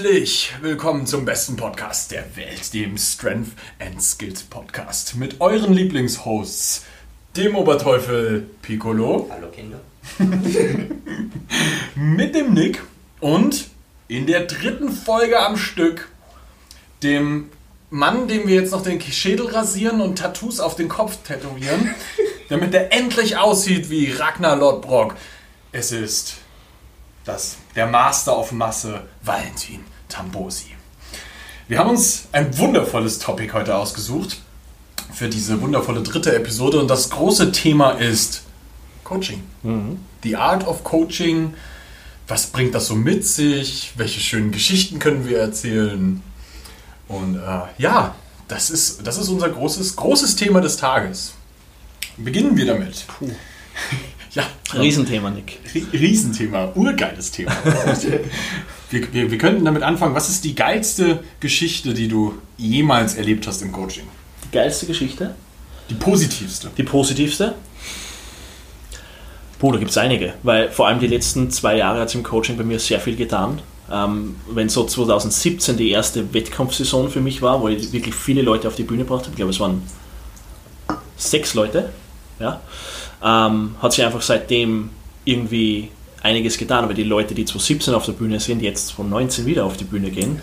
Herzlich willkommen zum besten Podcast der Welt, dem Strength and Skills Podcast mit euren Lieblingshosts, dem Oberteufel Piccolo. Hallo Kinder. mit dem Nick und in der dritten Folge am Stück dem Mann, dem wir jetzt noch den Schädel rasieren und Tattoos auf den Kopf tätowieren, damit er endlich aussieht wie Ragnar Lodbrok. Es ist das, der Master of Masse, Valentin Tambosi. Wir haben uns ein wundervolles Topic heute ausgesucht für diese wundervolle dritte Episode und das große Thema ist Coaching. Mhm. The Art of Coaching. Was bringt das so mit sich? Welche schönen Geschichten können wir erzählen? Und äh, ja, das ist, das ist unser großes, großes Thema des Tages. Beginnen wir damit. Puh. Ja. Riesenthema, Nick. Riesenthema, urgeiles Thema. wir, wir, wir könnten damit anfangen. Was ist die geilste Geschichte, die du jemals erlebt hast im Coaching? Die geilste Geschichte? Die positivste. Die positivste? Puh, da gibt es einige, weil vor allem die letzten zwei Jahre hat es im Coaching bei mir sehr viel getan. Ähm, wenn so 2017 die erste Wettkampfsaison für mich war, wo ich wirklich viele Leute auf die Bühne gebracht habe, ich glaube es waren sechs Leute, ja, ähm, hat sich einfach seitdem irgendwie einiges getan, aber die Leute, die 2017 auf der Bühne sind, jetzt 2019 wieder auf die Bühne gehen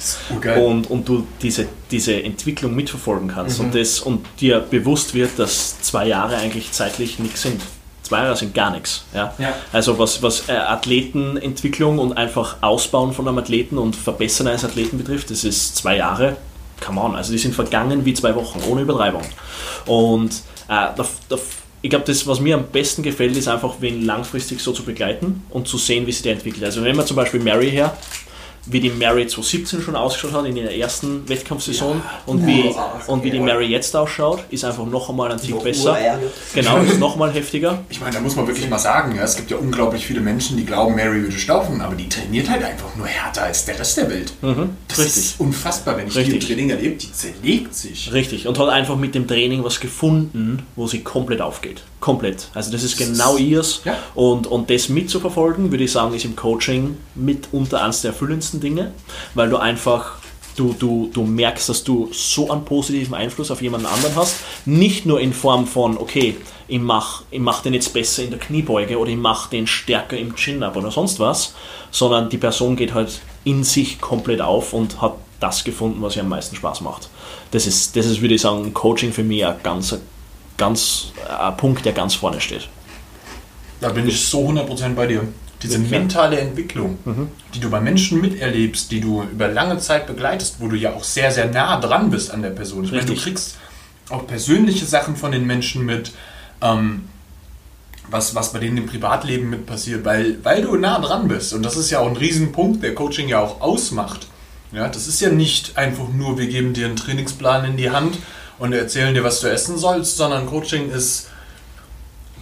und, und du diese, diese Entwicklung mitverfolgen kannst mhm. und, das, und dir bewusst wird, dass zwei Jahre eigentlich zeitlich nichts sind. Zwei Jahre sind gar nichts. Ja? ja. Also was, was äh, Athletenentwicklung und einfach Ausbauen von einem Athleten und Verbessern eines Athleten betrifft, das ist zwei Jahre, come on, also die sind vergangen wie zwei Wochen, ohne Übertreibung. Und äh, da, da ich glaube, das, was mir am besten gefällt, ist einfach, wen langfristig so zu begleiten und zu sehen, wie sich der entwickelt. Also wenn man zum Beispiel Mary her, wie die Mary 2017 schon ausgeschaut hat in der ersten Wettkampfsaison ja, und, wie, und wie die Mary jetzt ausschaut, ist einfach noch einmal ein Tick besser. Genau, ist noch mal heftiger. Ich meine, da muss man wirklich mal sagen, ja, es gibt ja unglaublich viele Menschen, die glauben, Mary würde staufen, aber die trainiert halt einfach nur härter als der Rest der Welt. Mhm, das richtig. ist unfassbar, wenn ich richtig. die im Training erlebe, die zerlegt sich. Richtig, und hat einfach mit dem Training was gefunden, wo sie komplett aufgeht. Komplett. Also das ist genau ihrs. Ja. Und, und das mitzuverfolgen, würde ich sagen, ist im Coaching mitunter eines der erfüllendsten Dinge, weil du einfach Du, du, du merkst, dass du so einen positiven Einfluss auf jemanden anderen hast. Nicht nur in Form von, okay, ich mache ich mach den jetzt besser in der Kniebeuge oder ich mache den stärker im Chin-Up oder sonst was, sondern die Person geht halt in sich komplett auf und hat das gefunden, was ihr am meisten Spaß macht. Das ist, das ist würde ich sagen, Coaching für mich ein ganz, ganz ein Punkt, der ganz vorne steht. Da bin ich so 100% bei dir. Diese mentale Entwicklung, mhm. die du bei Menschen miterlebst, die du über lange Zeit begleitest, wo du ja auch sehr, sehr nah dran bist an der Person. Ich meine, du kriegst auch persönliche Sachen von den Menschen mit, ähm, was, was bei denen im Privatleben mit passiert, weil, weil du nah dran bist. Und das ist ja auch ein Riesenpunkt, der Coaching ja auch ausmacht. Ja, das ist ja nicht einfach nur, wir geben dir einen Trainingsplan in die Hand und erzählen dir, was du essen sollst, sondern Coaching ist,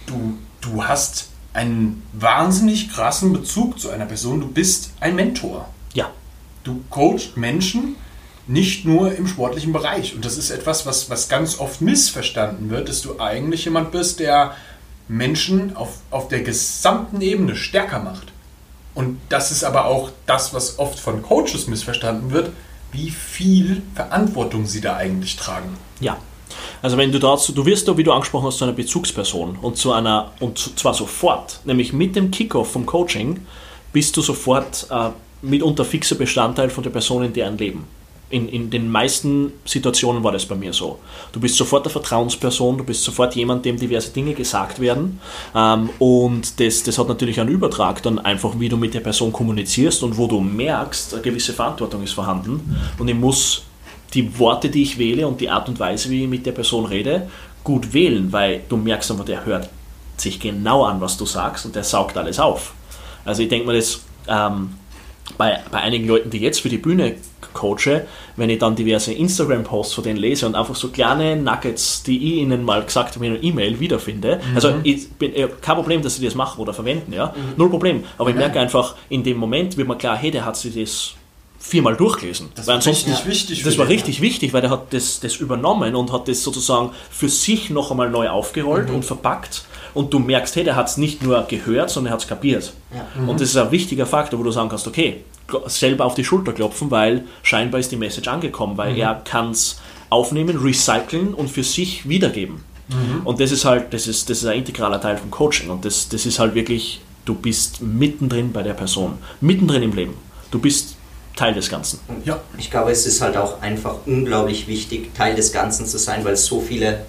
du, du hast einen wahnsinnig krassen Bezug zu einer Person. Du bist ein Mentor. Ja. Du coachst Menschen nicht nur im sportlichen Bereich. Und das ist etwas, was, was ganz oft missverstanden wird, dass du eigentlich jemand bist, der Menschen auf, auf der gesamten Ebene stärker macht. Und das ist aber auch das, was oft von Coaches missverstanden wird, wie viel Verantwortung sie da eigentlich tragen. Ja, also wenn du dazu, du wirst da, wie du angesprochen hast, zu einer Bezugsperson und zu einer, und zwar sofort, nämlich mit dem Kickoff vom Coaching, bist du sofort äh, mitunter fixer Bestandteil von der Person in deren Leben. In, in den meisten Situationen war das bei mir so. Du bist sofort eine Vertrauensperson, du bist sofort jemand, dem diverse Dinge gesagt werden. Ähm, und das, das hat natürlich einen Übertrag dann einfach, wie du mit der Person kommunizierst und wo du merkst, eine gewisse Verantwortung ist vorhanden. Und ich muss die Worte, die ich wähle und die Art und Weise, wie ich mit der Person rede, gut wählen, weil du merkst einfach, der hört sich genau an, was du sagst und der saugt alles auf. Also ich denke mal, das ähm, bei, bei einigen Leuten, die jetzt für die Bühne coache, wenn ich dann diverse Instagram-Posts von denen lese und einfach so kleine Nuggets, die ich ihnen mal gesagt habe in einer E-Mail wiederfinde. Mhm. Also ich bin, ich kein Problem, dass sie das machen oder verwenden, ja. Mhm. Null Problem. Aber ich merke einfach, in dem Moment wird mir klar, hey, der hat sich das viermal durchgelesen. Das war richtig wichtig. Das war den, richtig ja. wichtig, weil er hat das, das übernommen und hat das sozusagen für sich noch einmal neu aufgerollt mhm. und verpackt. Und du merkst, hey, der hat es nicht nur gehört, sondern er hat es kapiert. Ja. Mhm. Und das ist ein wichtiger Faktor, wo du sagen kannst, okay, selber auf die Schulter klopfen, weil scheinbar ist die Message angekommen, weil mhm. er kann es aufnehmen, recyceln und für sich wiedergeben. Mhm. Und das ist halt, das ist, das ist ein integraler Teil vom Coaching und das, das ist halt wirklich, du bist mittendrin bei der Person, mittendrin im Leben. Du bist Teil des Ganzen. Ja. Ich glaube, es ist halt auch einfach unglaublich wichtig, Teil des Ganzen zu sein, weil so viele,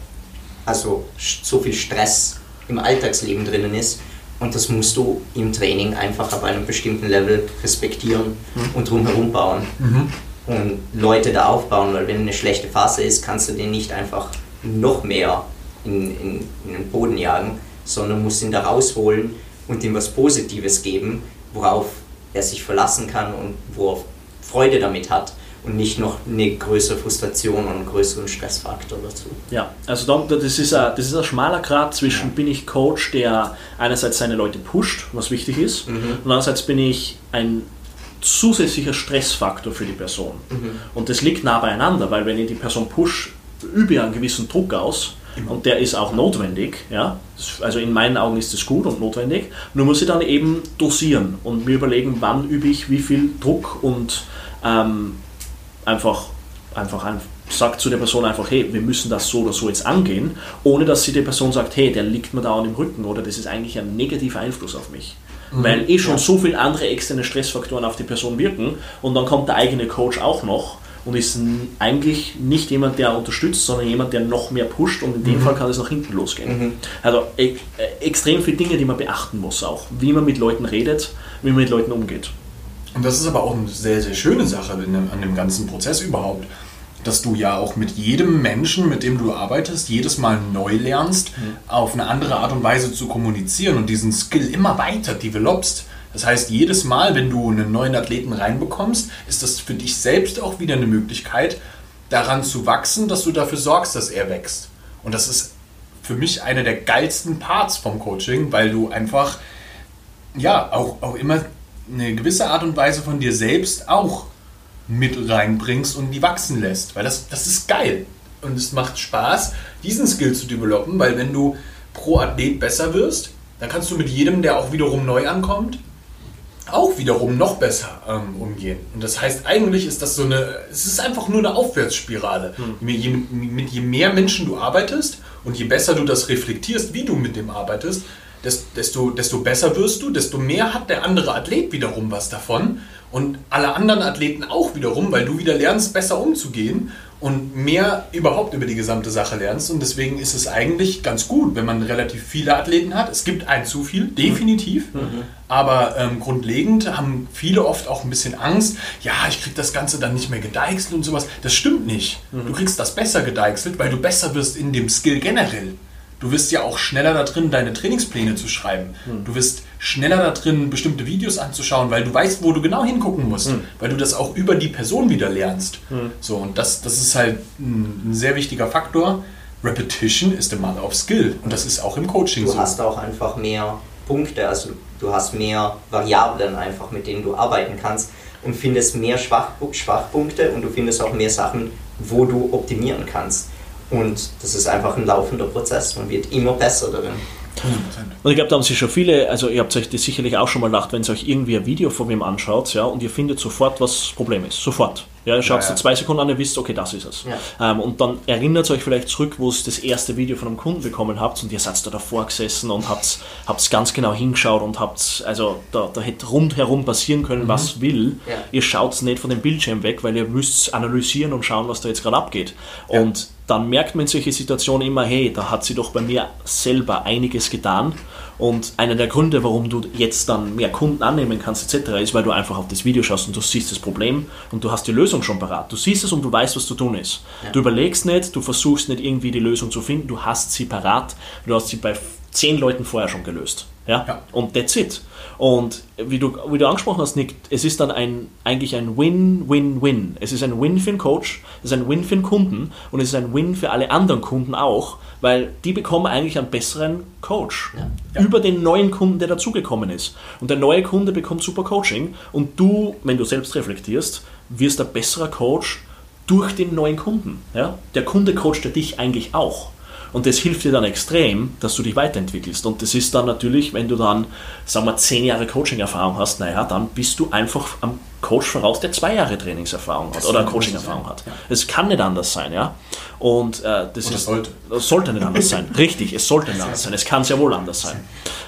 also so viel Stress im Alltagsleben drinnen ist. Und das musst du im Training einfach auf einem bestimmten Level respektieren mhm. und drumherum bauen. Mhm. Und Leute da aufbauen, weil wenn eine schlechte Phase ist, kannst du den nicht einfach noch mehr in, in, in den Boden jagen, sondern musst ihn da rausholen und ihm was Positives geben, worauf er sich verlassen kann und wo er Freude damit hat und nicht noch eine größere Frustration und einen größeren Stressfaktor dazu. Ja, also das ist ein, das ist ein schmaler Grad zwischen, ja. bin ich Coach, der einerseits seine Leute pusht, was wichtig ist, mhm. und andererseits bin ich ein zusätzlicher Stressfaktor für die Person. Mhm. Und das liegt nah beieinander, weil wenn ich die Person push, übe ich einen gewissen Druck aus, und der ist auch notwendig. Ja? Also in meinen Augen ist es gut und notwendig. Nur muss ich dann eben dosieren und mir überlegen, wann übe ich wie viel Druck und ähm, einfach, einfach ein, sagt zu der Person einfach, hey, wir müssen das so oder so jetzt angehen, ohne dass sie der Person sagt, hey, der liegt mir da im Rücken oder das ist eigentlich ein negativer Einfluss auf mich. Mhm. Weil eh schon ja. so viele andere externe Stressfaktoren auf die Person wirken und dann kommt der eigene Coach auch noch und ist eigentlich nicht jemand, der unterstützt, sondern jemand, der noch mehr pusht und in dem mhm. Fall kann es nach hinten losgehen. Mhm. Also e extrem viele Dinge, die man beachten muss auch, wie man mit Leuten redet, wie man mit Leuten umgeht. Und das ist aber auch eine sehr, sehr schöne Sache an dem ganzen Prozess überhaupt, dass du ja auch mit jedem Menschen, mit dem du arbeitest, jedes Mal neu lernst, mhm. auf eine andere Art und Weise zu kommunizieren und diesen Skill immer weiter developst. Das heißt, jedes Mal, wenn du einen neuen Athleten reinbekommst, ist das für dich selbst auch wieder eine Möglichkeit, daran zu wachsen, dass du dafür sorgst, dass er wächst. Und das ist für mich einer der geilsten Parts vom Coaching, weil du einfach ja auch, auch immer eine gewisse Art und Weise von dir selbst auch mit reinbringst und die wachsen lässt. Weil das, das ist geil. Und es macht Spaß, diesen Skill zu developen, weil wenn du pro Athlet besser wirst, dann kannst du mit jedem, der auch wiederum neu ankommt, auch wiederum noch besser ähm, umgehen. Und das heißt, eigentlich ist das so eine, es ist einfach nur eine Aufwärtsspirale. Hm. Je, mit, je mehr Menschen du arbeitest und je besser du das reflektierst, wie du mit dem arbeitest, desto, desto besser wirst du, desto mehr hat der andere Athlet wiederum was davon und alle anderen Athleten auch wiederum, weil du wieder lernst, besser umzugehen und mehr überhaupt über die gesamte Sache lernst. Und deswegen ist es eigentlich ganz gut, wenn man relativ viele Athleten hat. Es gibt ein zu viel, definitiv. Mhm. mhm. Aber ähm, grundlegend haben viele oft auch ein bisschen Angst, ja, ich krieg das Ganze dann nicht mehr gedeichselt und sowas. Das stimmt nicht. Mhm. Du kriegst das besser gedeichselt, weil du besser wirst in dem Skill generell. Du wirst ja auch schneller da drin, deine Trainingspläne zu schreiben. Mhm. Du wirst schneller da drin, bestimmte Videos anzuschauen, weil du weißt, wo du genau hingucken musst, mhm. weil du das auch über die Person wieder lernst. Mhm. So, und das, das ist halt ein, ein, sehr wichtiger Faktor. Repetition is the mother of skill. Und das ist auch im Coaching du so. Du hast auch einfach mehr Punkte, also du hast mehr Variablen einfach, mit denen du arbeiten kannst und findest mehr Schwach, Schwachpunkte und du findest auch mehr Sachen, wo du optimieren kannst. Und das ist einfach ein laufender Prozess. Man wird immer besser darin. Und ich glaube, da haben sich schon viele, also ihr habt euch das sicherlich auch schon mal gedacht, wenn ihr euch irgendwie ein Video von wem anschaut, ja, und ihr findet sofort, was das Problem ist. Sofort. Ja, ihr schaut es ja, ja. zwei Sekunden an, ihr wisst, okay, das ist es. Ja. Ähm, und dann erinnert euch vielleicht zurück, wo ihr das erste Video von einem Kunden bekommen habt und ihr seid da davor gesessen und habt es ganz genau hingeschaut und habt, also da, da hätte rundherum passieren können, mhm. was will. Ihr schaut es nicht von dem Bildschirm weg, weil ihr müsst analysieren und schauen, was da jetzt gerade abgeht. Und dann merkt man in solchen Situationen immer, hey, da hat sie doch bei mir selber einiges getan. Und einer der Gründe, warum du jetzt dann mehr Kunden annehmen kannst, etc., ist, weil du einfach auf das Video schaust und du siehst das Problem und du hast die Lösung schon parat. Du siehst es und du weißt, was zu tun ist. Ja. Du überlegst nicht, du versuchst nicht irgendwie die Lösung zu finden, du hast sie parat, du hast sie bei zehn Leuten vorher schon gelöst. Ja? ja. Und that's it. Und wie du, wie du angesprochen hast, Nick, es ist dann ein, eigentlich ein Win-Win-Win. Es ist ein Win für den Coach, es ist ein Win für den Kunden und es ist ein Win für alle anderen Kunden auch, weil die bekommen eigentlich einen besseren Coach ja. Ja. über den neuen Kunden, der dazugekommen ist. Und der neue Kunde bekommt super Coaching und du, wenn du selbst reflektierst, wirst ein besserer Coach durch den neuen Kunden. Ja? Der Kunde coacht ja dich eigentlich auch. Und das hilft dir dann extrem, dass du dich weiterentwickelst. Und das ist dann natürlich, wenn du dann, sagen wir, zehn Jahre Coaching-Erfahrung hast, naja, dann bist du einfach am Coach voraus, der zwei Jahre Trainingserfahrung hat oder Coaching-Erfahrung hat. Es kann nicht anders sein, ja. Und äh, das Oder ist, sollte. das sollte nicht anders sein. Richtig, es sollte nicht anders sein. Es kann sehr wohl anders sein.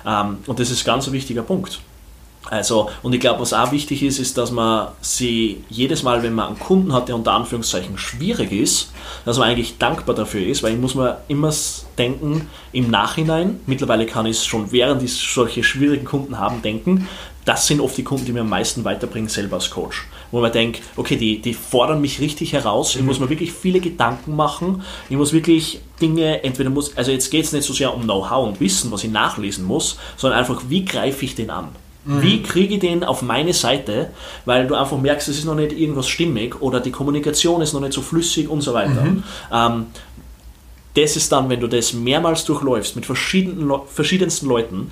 Ähm, und das ist ganz ein wichtiger Punkt. Also, und ich glaube, was auch wichtig ist, ist, dass man sie jedes Mal, wenn man einen Kunden hat, der unter Anführungszeichen schwierig ist, dass man eigentlich dankbar dafür ist, weil ich muss mir immer denken, im Nachhinein, mittlerweile kann ich es schon während ich solche schwierigen Kunden haben, denken, das sind oft die Kunden, die mir am meisten weiterbringen, selber als Coach. Wo man denkt, okay, die, die fordern mich richtig heraus, ich muss mir wirklich viele Gedanken machen, ich muss wirklich Dinge, entweder muss, also jetzt geht es nicht so sehr um Know-how und Wissen, was ich nachlesen muss, sondern einfach, wie greife ich den an? Wie kriege ich den auf meine Seite, weil du einfach merkst, es ist noch nicht irgendwas stimmig oder die Kommunikation ist noch nicht so flüssig und so weiter. Ähm, das ist dann, wenn du das mehrmals durchläufst mit verschiedenen, verschiedensten Leuten,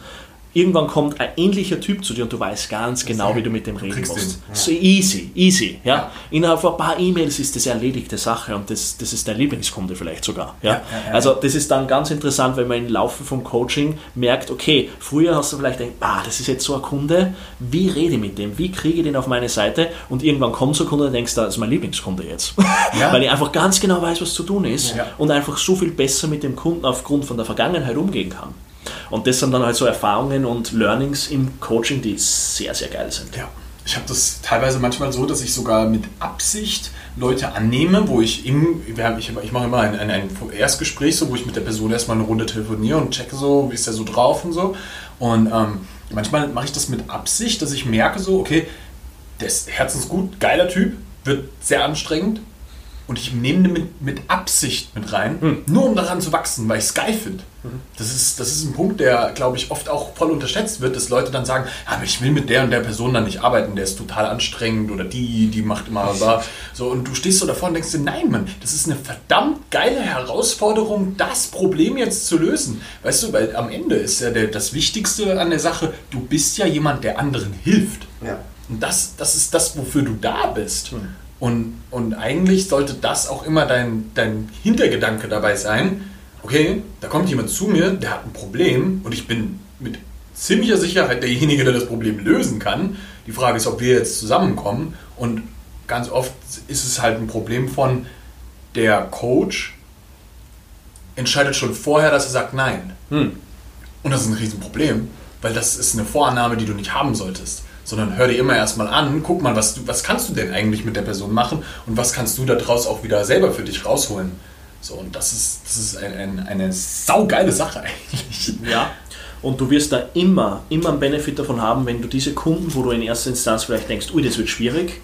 irgendwann kommt ein ähnlicher Typ zu dir und du weißt ganz genau, wie du mit dem reden musst. ihn, So easy, easy. Ja? Ja. Innerhalb von ein paar E-Mails ist das erledigte Sache und das, das ist dein Lieblingskunde vielleicht sogar. Ja? Ja, ja, ja. Also das ist dann ganz interessant, wenn man im Laufe vom Coaching merkt, okay, früher hast du vielleicht gedacht, ah, das ist jetzt so ein Kunde, wie rede ich mit dem, wie kriege ich den auf meine Seite und irgendwann kommt so ein Kunde und denkst, das ist mein Lieblingskunde jetzt. Ja. Weil ich einfach ganz genau weiß, was zu tun ist Ja. und einfach so viel besser mit dem Kunden aufgrund von der Vergangenheit umgehen kann. Und das sind dann halt so Erfahrungen und Learnings im Coaching, die sehr, sehr geil sind. Ja. Ich habe das teilweise manchmal so, dass ich sogar mit Absicht Leute annehme, wo ich im, ich, ich mache immer ein, ein, ein Erstgespräch, so, wo ich mit der Person erstmal eine Runde telefoniere und checke so, wie ist der so drauf und so. Und ähm, manchmal mache ich das mit Absicht, dass ich merke so, okay, der ist herzensgut, geiler Typ, wird sehr anstrengend und ich nehme mit, mit Absicht mit rein, nur um daran zu wachsen, weil ich es geil finde. Das, ist, das ist ein Punkt, der, glaube ich, oft auch voll unterschätzt wird, dass Leute dann sagen, "Ja, aber ich will mit der und der Person dann nicht arbeiten, der ist total anstrengend oder die, die macht immer da. So, und du stehst so davor und denkst dir, nein, Mann, das ist eine verdammt geile Herausforderung, das Problem jetzt zu lösen. Weißt du, weil am Ende ist ja der, das Wichtigste an der Sache, du bist ja jemand, der anderen hilft. Ja. Und das, das ist das, wofür du da bist. Und, und eigentlich sollte das auch immer dein, dein Hintergedanke dabei sein. Okay, da kommt jemand zu mir, der hat ein Problem und ich bin mit ziemlicher Sicherheit derjenige, der das Problem lösen kann. Die Frage ist, ob wir jetzt zusammenkommen. Und ganz oft ist es halt ein Problem von der Coach entscheidet schon vorher, dass er sagt Nein. Hm. Und das ist ein Riesenproblem, weil das ist eine Vorannahme, die du nicht haben solltest. Sondern hör dir immer erstmal an, guck mal, was, du, was kannst du denn eigentlich mit der Person machen und was kannst du daraus auch wieder selber für dich rausholen. So, und das ist, das ist ein, ein, eine saugeile Sache eigentlich. Ja. Und du wirst da immer, immer einen Benefit davon haben, wenn du diese Kunden, wo du in erster Instanz vielleicht denkst, ui, das wird schwierig,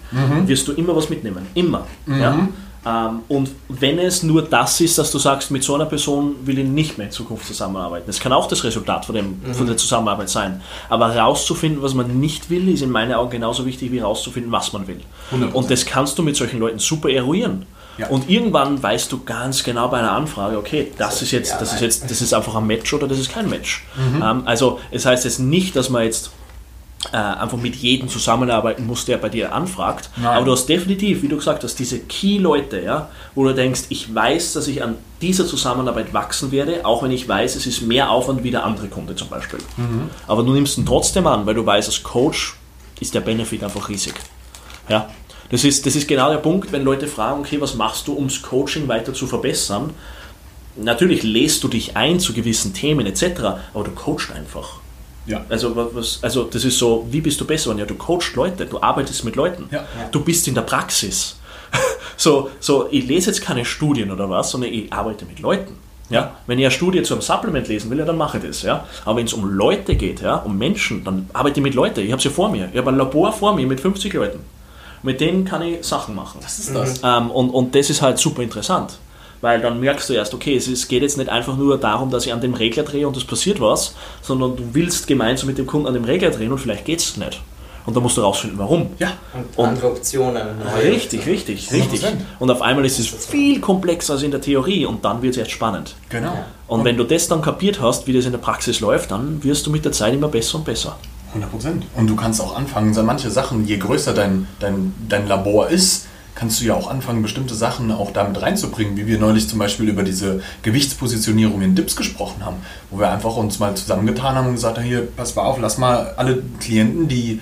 wirst du immer was mitnehmen. Immer. Ja? Ähm, und wenn es nur das ist, dass du sagst, mit so einer Person will ich nicht mehr in Zukunft zusammenarbeiten. Das kann auch das Resultat von, dem, von der Zusammenarbeit sein. Aber herauszufinden, was man nicht will, ist in meinen Augen genauso wichtig wie herauszufinden, was man will. 100%. Und das kannst du mit solchen Leuten super eruieren. Ja. Und irgendwann weißt du ganz genau bei einer Anfrage, okay, das ist jetzt, das ist jetzt, das ist einfach ein Match oder das ist kein Match. Mhm. Ähm, also es heißt jetzt nicht, dass man jetzt äh, einfach mit jedem zusammenarbeiten muss, der bei dir anfragt. Nein. Aber du hast definitiv, wie du gesagt hast, diese Key-Leute, ja, wo du denkst, ich weiß, dass ich an dieser Zusammenarbeit wachsen werde, auch wenn ich weiß, es ist mehr Aufwand wie der andere Kunde zum Beispiel. Mhm. Aber du nimmst ihn trotzdem an, weil du weißt, als Coach ist der Benefit einfach riesig. Ja. Das ist, das ist genau der Punkt, wenn Leute fragen, okay, was machst du, ums Coaching weiter zu verbessern? Natürlich lässt du dich ein zu gewissen Themen etc., aber du coachst einfach. Ja. Also, wa- was, also das ist so, wie bist du besser? Und ja, du coachst Leute, du arbeitest mit Leuten, Ja. du bist in der Praxis. so, so, ich lese jetzt keine Studien oder was, sondern ich arbeite mit Leuten. Ja? Wenn ich eine Studie zu einem Supplement lesen will, ja, dann mache ich das. Ja? Aber wenn es um Leute geht, ja, um Menschen, dann arbeite ich mit Leuten. Ich habe sie vor mir. Ich habe ein Labor vor mir mit 50 Leuten. Mit denen kann ich Sachen machen. Was ist das? Ähm, und, und das ist halt super interessant. Weil dann merkst du erst, okay, es ist, geht jetzt nicht einfach nur darum, dass ich an dem Regler drehe und es passiert was, sondern du willst gemeinsam mit dem Kunden an dem Regler drehen und vielleicht geht es nicht. Und da musst du rausfinden, warum. Ja. Und, Und- andere Optionen. neue- Richtig, richtig, richtig. 100%. Und auf einmal ist es viel komplexer als in der Theorie und dann wird es erst spannend. Genau. Und wenn du das dann kapiert hast, wie das in der Praxis läuft, dann wirst du mit der Zeit immer besser und besser. 100 Prozent. Und du kannst auch anfangen, so manche Sachen, je größer dein, dein, dein Labor ist, kannst du ja auch anfangen, bestimmte Sachen auch damit reinzubringen, wie wir neulich zum Beispiel über diese Gewichtspositionierung in Dips gesprochen haben, wo wir einfach uns mal zusammengetan haben und gesagt haben, hier, pass mal auf, lass mal alle Klienten, die,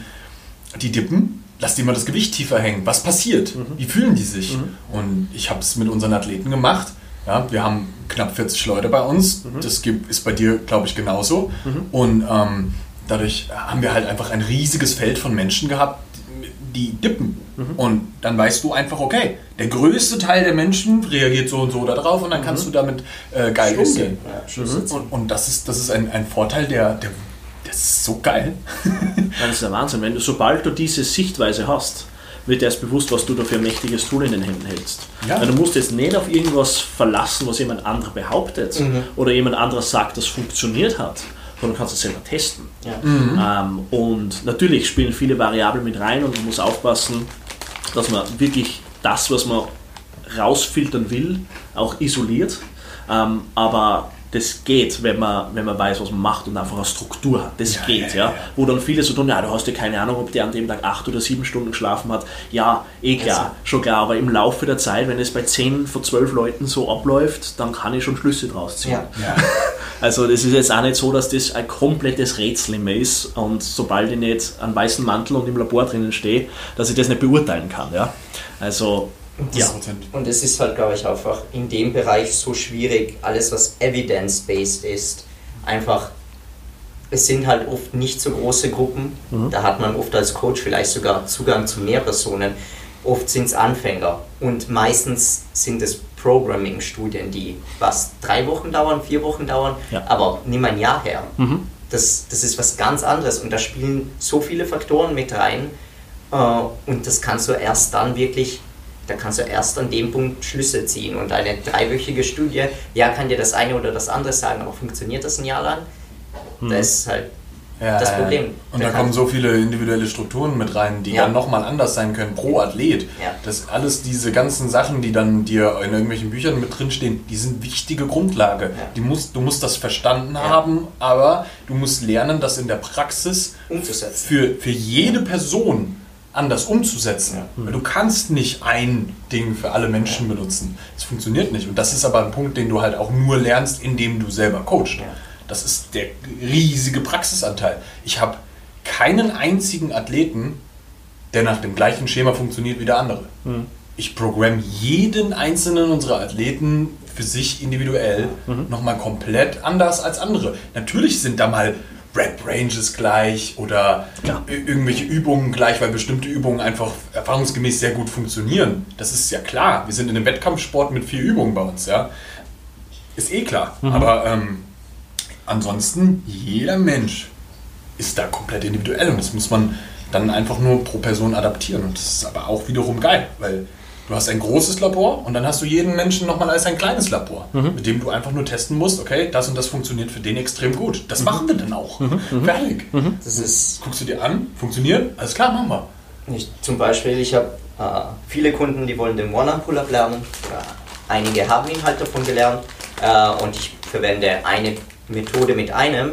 die dippen, lass die mal das Gewicht tiefer hängen. Was passiert? Mhm. Wie fühlen die sich? Mhm. Und ich habe es mit unseren Athleten gemacht. Ja, wir haben knapp 40 Leute bei uns. Mhm. Das ist bei dir, glaube ich, genauso. Mhm. Und ähm, dadurch haben wir halt einfach ein riesiges Feld von Menschen gehabt, die dippen. Mhm. Und dann weißt du einfach, okay, der größte Teil der Menschen reagiert so und so darauf und dann kannst mhm. du damit äh, geil Schlüsse. umgehen. Ja, mhm. und, und, das ist, das ist ein, ein Vorteil, der, der das ist so geil. das ist der Wahnsinn. Wenn du, sobald du diese Sichtweise hast, wird dir erst bewusst, was du da für ein mächtiges Tool in den Händen hältst. Ja. du musst jetzt nicht auf irgendwas verlassen, was jemand anderer behauptet mhm. oder jemand anderes sagt, das funktioniert hat, sondern kannst es selber testen. Ja. Mhm. Ähm, und natürlich spielen viele Variablen mit rein und man muss aufpassen, dass man wirklich das, was man rausfiltern will, auch isoliert. Ähm, aber das geht, wenn man, wenn man weiß, was man macht und einfach eine Struktur hat. Das ja, geht, ja, ja, Wo dann viele so tun, ja, du hast ja keine Ahnung, ob der an dem Tag acht oder sieben Stunden geschlafen hat. Ja, eh klar, also. schon klar. Aber im Laufe der Zeit, wenn es bei zehn von zwölf Leuten so abläuft, dann kann ich schon Schlüsse draus ziehen. Ja. Also das ist jetzt auch nicht so, dass das ein komplettes Rätsel immer ist und sobald ich nicht an weißen Mantel und im Labor drinnen stehe, dass ich das nicht beurteilen kann. Ja? Also ja. Und es ist halt, glaube ich, einfach in dem Bereich so schwierig, alles was evidence-based ist, einfach, es sind halt oft nicht so große Gruppen, mhm. da hat man oft als Coach vielleicht sogar Zugang zu mehr Personen, oft sind es Anfänger und meistens sind es Programming-Studien, die was, drei Wochen dauern, vier Wochen dauern, ja. aber nimm ein Jahr her. Mhm. Das, das ist was ganz anderes und da spielen so viele Faktoren mit rein äh, und das kannst du erst dann wirklich da kannst du erst an dem Punkt Schlüsse ziehen. Und eine dreiwöchige Studie, ja, kann dir das eine oder das andere sagen, aber funktioniert das ein Jahr lang? Hm. Das ist halt ja, das Problem. Und da kommen so viele individuelle Strukturen mit rein, die ja. dann nochmal anders sein können pro Athlet. Ja. Das alles diese ganzen Sachen, die dann dir in irgendwelchen Büchern mit drinstehen, die sind wichtige Grundlage. Ja. Die musst, du musst das verstanden ja. haben, aber du musst lernen, das in der Praxis umzusetzen. Für, für jede Person anders umzusetzen. Ja. Weil du kannst nicht ein Ding für alle Menschen ja. benutzen. Das funktioniert nicht. Und das ist aber ein Punkt, den du halt auch nur lernst, indem du selber coachst. Ja. Das ist der riesige Praxisanteil. Ich habe keinen einzigen Athleten, der nach dem gleichen Schema funktioniert wie der andere. Mhm. Ich programme jeden einzelnen unserer Athleten für sich individuell mhm. nochmal komplett anders als andere. Natürlich sind da mal Rap Ranges gleich oder ja. irgendwelche Übungen gleich, weil bestimmte Übungen einfach erfahrungsgemäß sehr gut funktionieren. Das ist ja klar. Wir sind in einem Wettkampfsport mit vier Übungen bei uns, ja. Ist eh klar. Mhm. Aber ähm, ansonsten, jeder Mensch ist da komplett individuell und das muss man dann einfach nur pro Person adaptieren. Und das ist aber auch wiederum geil, weil Du hast ein großes Labor und dann hast du jeden Menschen nochmal als ein kleines Labor, mhm. mit dem du einfach nur testen musst, okay, das und das funktioniert für den extrem gut. Das mhm. machen wir dann auch. Mhm. mhm. Fertig. Mhm. Das ist Guckst du dir an, funktioniert, alles klar, machen wir. Ich, zum Beispiel, ich habe äh, viele Kunden, die wollen den One-Arm-Pull-Up lernen. einige haben ihn halt davon gelernt äh, und ich verwende eine Methode mit einem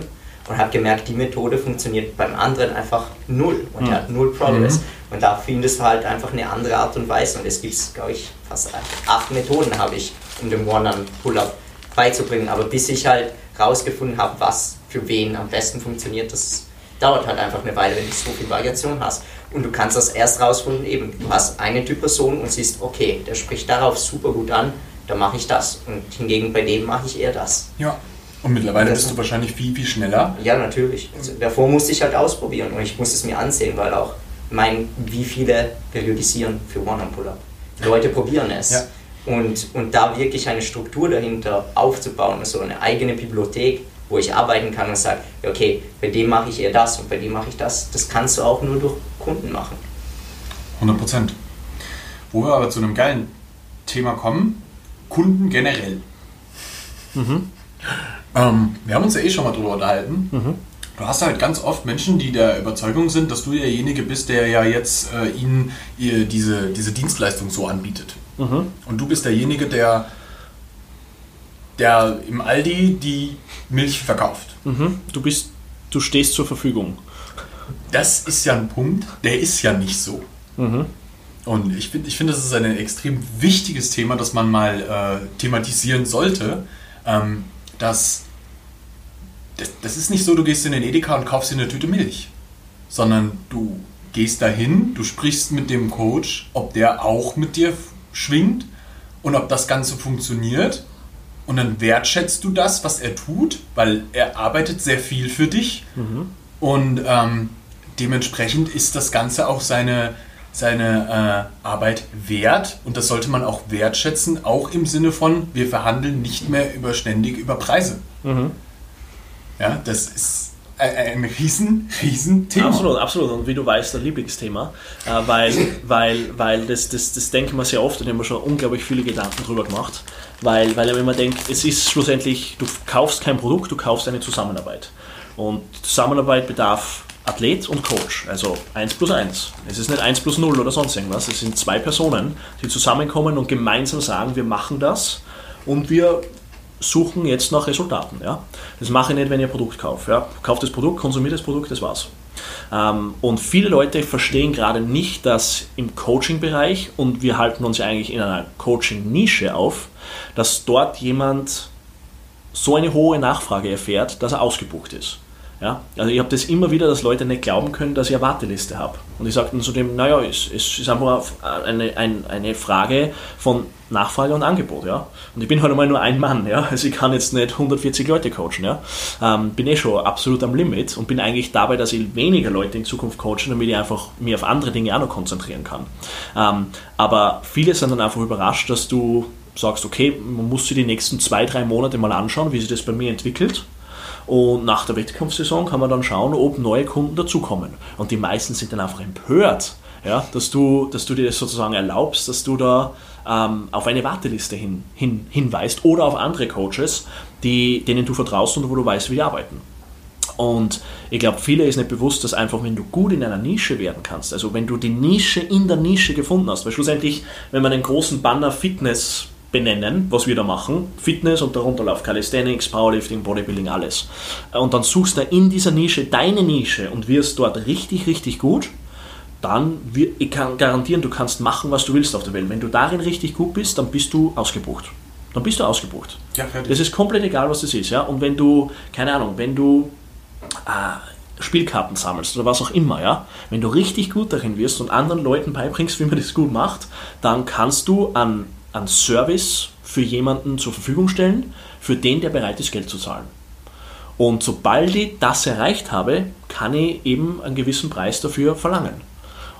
und habe gemerkt, die Methode funktioniert beim anderen einfach null und mhm. er hat null Progress. Und da findest du halt einfach eine andere Art und Weise. Und es gibt, glaube ich, fast acht Methoden habe ich, um den One-Arm-Pull-Up beizubringen. Aber bis ich halt rausgefunden habe, was für wen am besten funktioniert, das dauert halt einfach eine Weile, wenn du so viel Variation hast. Und du kannst das erst rausfinden, eben, du hast eine Typ Person und siehst, okay, der spricht darauf super gut an, dann mache ich das. Und hingegen bei dem mache ich eher das. Ja. Und mittlerweile bist du wahrscheinlich viel, viel schneller. Ja, natürlich. Also davor musste ich halt ausprobieren und ich musste es mir ansehen, weil auch mein, wie viele periodisieren für One-on-Pull-Up. Leute probieren es. Ja. Und, und da wirklich eine Struktur dahinter aufzubauen, so eine eigene Bibliothek, wo ich arbeiten kann und sage, okay, bei dem mache ich eher das und bei dem mache ich das, das kannst du auch nur durch Kunden machen. 100 Prozent. Wo wir aber zu einem geilen Thema kommen, Kunden generell. Mhm. Ähm, wir haben uns ja eh schon mal drüber unterhalten. Mhm. Du hast halt ganz oft Menschen, die der Überzeugung sind, dass du derjenige bist, der ja jetzt äh, ihnen ihr diese, diese Dienstleistung so anbietet. Mhm. Und du bist derjenige, der, der im Aldi die Milch verkauft. Mhm. Du bist, du stehst zur Verfügung. Das ist ja ein Punkt, der ist ja nicht so. Mhm. Und ich finde, ich find, das ist ein extrem wichtiges Thema, das man mal äh, thematisieren sollte. Ähm, dass das, das ist nicht so, du gehst in den Edeka und kaufst dir eine Tüte Milch, sondern du gehst dahin, du sprichst mit dem Coach, ob der auch mit dir schwingt und ob das Ganze funktioniert. Und dann wertschätzt du das, was er tut, weil er arbeitet sehr viel für dich. Mhm. Und ähm, dementsprechend ist das Ganze auch seine, seine äh, Arbeit wert. Und das sollte man auch wertschätzen, auch im Sinne von, wir verhandeln nicht mehr über ständig über Preise. Mhm. Ja, das ist ein riesen, riesen Thema. Absolut, absolut. Und wie du weißt, ein Lieblingsthema. Äh, weil weil, weil das, das, das denken wir sehr oft und haben wir schon unglaublich viele Gedanken drüber gemacht. Weil, weil man denkt, es ist schlussendlich, du kaufst kein Produkt, du kaufst eine Zusammenarbeit. Und Zusammenarbeit bedarf Athlet und Coach, also 1 plus 1. Es ist nicht 1 plus 0 oder sonst irgendwas. Es sind zwei Personen, die zusammenkommen und gemeinsam sagen, wir machen das und wir suchen jetzt nach Resultaten. Ja? Das mache ich nicht, wenn ich ein Produkt kaufe. Ja? Kauft das Produkt, konsumiert das Produkt, das war's. Ähm, und viele Leute verstehen gerade nicht, dass im Coaching-Bereich, und wir halten uns ja eigentlich in einer Coaching-Nische auf, dass dort jemand so eine hohe Nachfrage erfährt, dass er ausgebucht ist. Ja? Also ich habe das immer wieder, dass Leute nicht glauben können, dass ich eine Warteliste habe. Und ich sage dann zu dem, naja, es, es ist einfach eine, eine, eine Frage von Nachfrage und Angebot. Ja? Und ich bin halt einmal nur ein Mann. Ja? Also ich kann jetzt nicht 140 Leute coachen. Ja? Ähm, bin eh schon absolut am Limit und bin eigentlich dabei, dass ich weniger Leute in Zukunft coachen, damit ich einfach mich auf andere Dinge auch noch konzentrieren kann. Ähm, aber viele sind dann einfach überrascht, dass du sagst, okay, man muss sich die nächsten zwei, drei Monate mal anschauen, wie sich das bei mir entwickelt und nach der Wettkampfsaison kann man dann schauen, ob neue Kunden dazukommen. Und die meisten sind dann einfach empört, ja, dass, du, dass du dir das sozusagen erlaubst, dass du da ähm, auf eine Warteliste hin, hin, hinweist oder auf andere Coaches, die, denen du vertraust und wo du weißt, wie die arbeiten. Und ich glaube, viele ist nicht bewusst, dass einfach, wenn du gut in einer Nische werden kannst, also wenn du die Nische in der Nische gefunden hast, weil schlussendlich, wenn man einen großen Banner Fitness benennen, was wir da machen. Fitness und darunter läuft Calisthenics, Powerlifting, Bodybuilding, alles. Und dann suchst du in dieser Nische deine Nische und wirst dort richtig, richtig gut. Dann, ich kann garantieren, du kannst machen, was du willst auf der Welt. Wenn du darin richtig gut bist, dann bist du ausgebucht. Dann bist du ausgebucht. Ja, das ist komplett egal, was das ist. Ja? Und wenn du, keine Ahnung, wenn du äh, Spielkarten sammelst oder was auch immer, ja, wenn du richtig gut darin wirst und anderen Leuten beibringst, wie man das gut macht, dann kannst du an einen Service für jemanden zur Verfügung stellen, für den der bereit ist, Geld zu zahlen. Und sobald ich das erreicht habe, kann ich eben einen gewissen Preis dafür verlangen.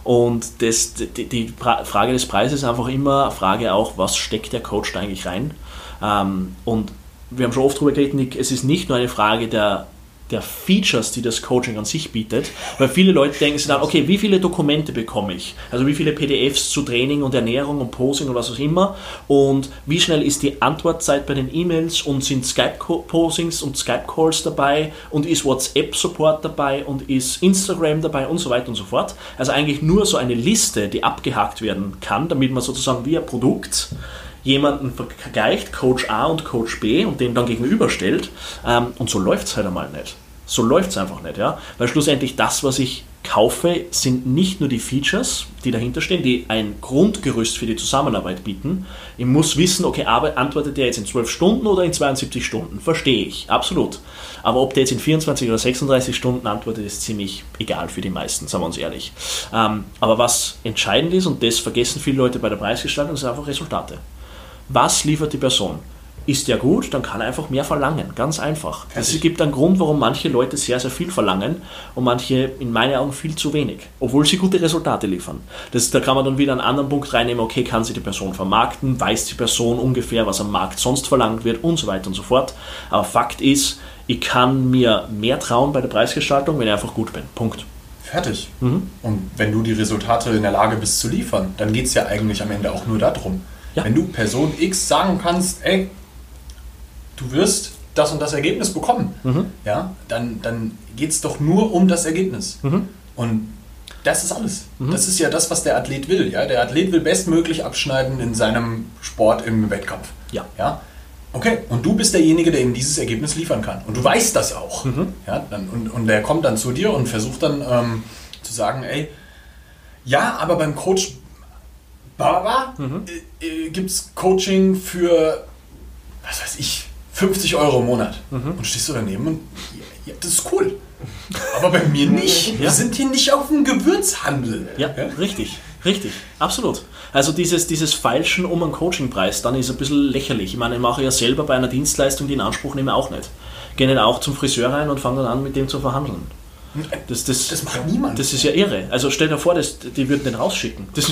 Und das, die, die Frage des Preises ist einfach immer eine Frage auch, was steckt der Coach da eigentlich rein? Ähm, und wir haben schon oft darüber geredet, es ist nicht nur eine Frage der der Features, die das Coaching an sich bietet. Weil viele Leute denken sich dann, okay, wie viele Dokumente bekomme ich? Also wie viele PDFs zu Training und Ernährung und Posing und was auch immer. Und wie schnell ist die Antwortzeit bei den E-Mails und sind Skype-Posings und Skype-Calls dabei und ist WhatsApp-Support dabei und ist Instagram dabei und so weiter und so fort. Also eigentlich nur so eine Liste, die abgehakt werden kann, damit man sozusagen wie ein Produkt jemanden vergleicht, Coach A und Coach B und dem dann gegenüberstellt. Ähm, und so läuft es halt einmal nicht. So läuft es einfach nicht, ja. Weil schlussendlich das, was ich kaufe, sind nicht nur die Features, die dahinter stehen, die ein Grundgerüst für die Zusammenarbeit bieten. Ich muss wissen, okay, antwortet der jetzt in 12 Stunden oder in 72 Stunden? Verstehe ich, absolut. Aber ob der jetzt in 24 oder 36 Stunden antwortet, ist ziemlich egal für die meisten, sagen wir uns ehrlich. Ähm, aber was entscheidend ist, und das vergessen viele Leute bei der Preisgestaltung, sind einfach Resultate. Was liefert die Person? Ist der gut, dann kann er einfach mehr verlangen. Ganz einfach. Es gibt einen Grund, warum manche Leute sehr, sehr viel verlangen und manche in meinen Augen viel zu wenig, obwohl sie gute Resultate liefern. Das, da kann man dann wieder einen anderen Punkt reinnehmen, okay, kann sie die Person vermarkten, weiß die Person ungefähr, was am Markt sonst verlangt wird und so weiter und so fort. Aber Fakt ist, ich kann mir mehr trauen bei der Preisgestaltung, wenn ich einfach gut bin. Punkt. Fertig. Mhm. Und wenn du die Resultate in der Lage bist zu liefern, dann geht es ja eigentlich am Ende auch nur darum. Ja. Wenn du Person X sagen kannst, ey, du wirst das und das Ergebnis bekommen, mhm. ja, dann, dann geht es doch nur um das Ergebnis. Mhm. Und das ist alles. Mhm. Das ist ja das, was der Athlet will. Ja? Der Athlet will bestmöglich abschneiden in seinem Sport im Wettkampf. Ja. ja? Okay, und du bist derjenige, der ihm dieses Ergebnis liefern kann. Und du weißt das auch. Mhm. Ja? Dann, und, und der kommt dann zu dir und versucht dann ähm, zu sagen, ey, ja, aber beim Coach bla, Mhm. äh, äh, gibt es Coaching für, was weiß ich, 50 Euro im Monat. Mhm. Und stehst du daneben und ja, das ist cool. Aber bei mir nicht. Wir Ja. sind hier nicht auf dem Gewürzhandel. Ja, richtig, richtig, absolut. Also dieses, dieses Feilschen um einen Coachingpreis, dann ist ein bisschen lächerlich. Ich meine, ich mache ja selber bei einer Dienstleistung, die in Anspruch nehme, auch nicht. Gehe nicht auch zum Friseur rein und fange dann an, mit dem zu verhandeln. Das, das, Das macht niemand. Das ist ja irre. Also stell dir vor, das, die würden den rausschicken. Das,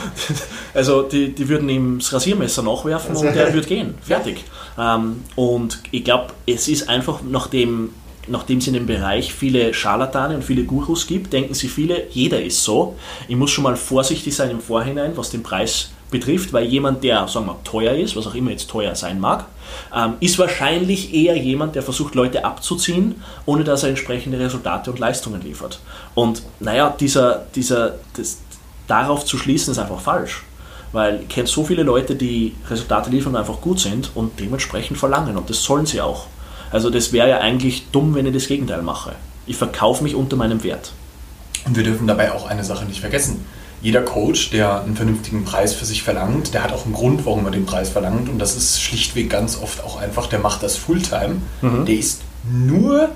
also die, die würden ihm das Rasiermesser nachwerfen und der würde gehen. Fertig. Ähm, und ich glaube, es ist einfach, nachdem, nachdem es in dem Bereich viele Scharlatane und viele Gurus gibt, denken sie viele, jeder ist so. Ich muss schon mal vorsichtig sein im Vorhinein, was den Preis betrifft, weil jemand, der, sagen wir, teuer ist, was auch immer jetzt teuer sein mag, ähm, ist wahrscheinlich eher jemand, der versucht, Leute abzuziehen, ohne dass er entsprechende Resultate und Leistungen liefert. Und naja, dieser, dieser, das, darauf zu schließen, ist einfach falsch. Weil ich kenne so viele Leute, die Resultate liefern und einfach gut sind und dementsprechend verlangen. Und das sollen sie auch. Also das wäre ja eigentlich dumm, wenn ich das Gegenteil mache. Ich verkaufe mich unter meinem Wert. Und wir dürfen dabei auch eine Sache nicht vergessen. Jeder Coach, der einen vernünftigen Preis für sich verlangt, der hat auch einen Grund, warum er den Preis verlangt. Und das ist schlichtweg ganz oft auch einfach, der macht das Fulltime. Der ist nur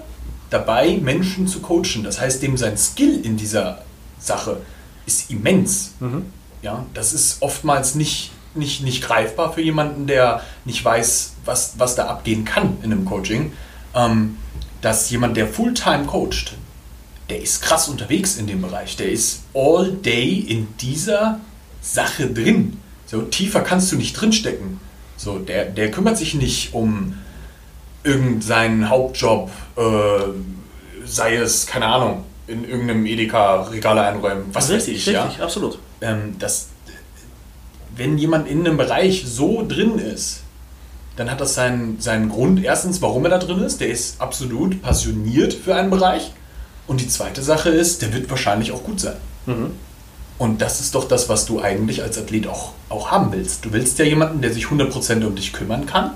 dabei, Menschen zu coachen. Das heißt, dem sein Skill in dieser Sache ist immens. Ja, das ist oftmals nicht, nicht, nicht greifbar für jemanden, der nicht weiß, was, was da abgehen kann in einem Coaching. Ähm, dass jemand, der Fulltime coacht, der ist krass unterwegs in dem Bereich. Der ist all day in dieser Sache drin. So tiefer kannst du nicht drinstecken. So, der, der kümmert sich nicht um irgendeinen Hauptjob, äh, sei es, keine Ahnung, in irgendeinem Edeka Regale einräumen, was weiß ich, ja absolut. ähm, dass wenn jemand in einem Bereich so drin ist, dann hat das seinen, seinen Grund. Erstens, warum er da drin ist. Der ist absolut passioniert für einen Bereich. Und die zweite Sache ist, der wird wahrscheinlich auch gut sein. Und das ist doch das, was du eigentlich als Athlet auch, auch haben willst. Du willst ja jemanden, der sich 100% um dich kümmern kann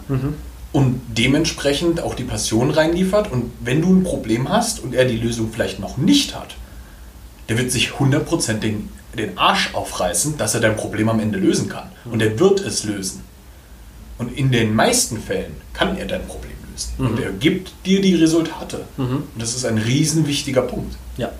und dementsprechend auch die Passion reinliefert. Und wenn du ein Problem hast und er die Lösung vielleicht noch nicht hat, der wird sich 100% den, den Arsch aufreißen, dass er dein Problem am Ende lösen kann. Und er wird es lösen. Und in den meisten Fällen kann er dein Problem lösen. Und er gibt dir die Resultate. Und das ist ein riesen wichtiger Punkt. Ja.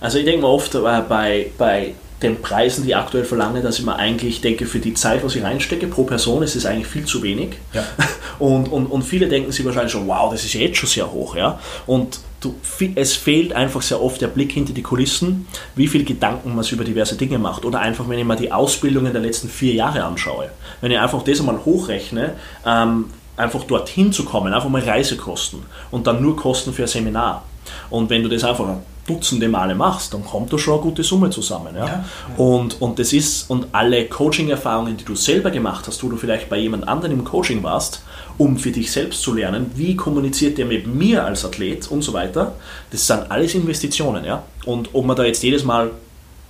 Also ich denke mal oft äh, bei, bei den Preisen, die ich aktuell verlange, dass ich mir eigentlich denke, für die Zeit, was ich reinstecke pro Person, ist es eigentlich viel zu wenig. Ja. Und, und, und viele denken sich wahrscheinlich schon, wow, das ist jetzt schon sehr hoch. Ja? Und du, es fehlt einfach sehr oft der Blick hinter die Kulissen, wie viel Gedanken man sich über diverse Dinge macht. Oder einfach, wenn ich mir die Ausbildungen der letzten vier Jahre anschaue. Wenn ich einfach das einmal hochrechne, ähm, einfach dorthin zu kommen, einfach mal Reisekosten und dann nur Kosten für ein Seminar. Und wenn du das einfach dutzende Male machst, dann kommt da schon eine gute Summe zusammen. Ja? Ja. Und, und das ist, und alle Coaching-Erfahrungen, die du selber gemacht hast, wo du vielleicht bei jemand anderem im Coaching warst, um für dich selbst zu lernen, wie kommuniziert der mit mir als Athlet und so weiter, das sind alles Investitionen. Ja? Und ob man da jetzt jedes Mal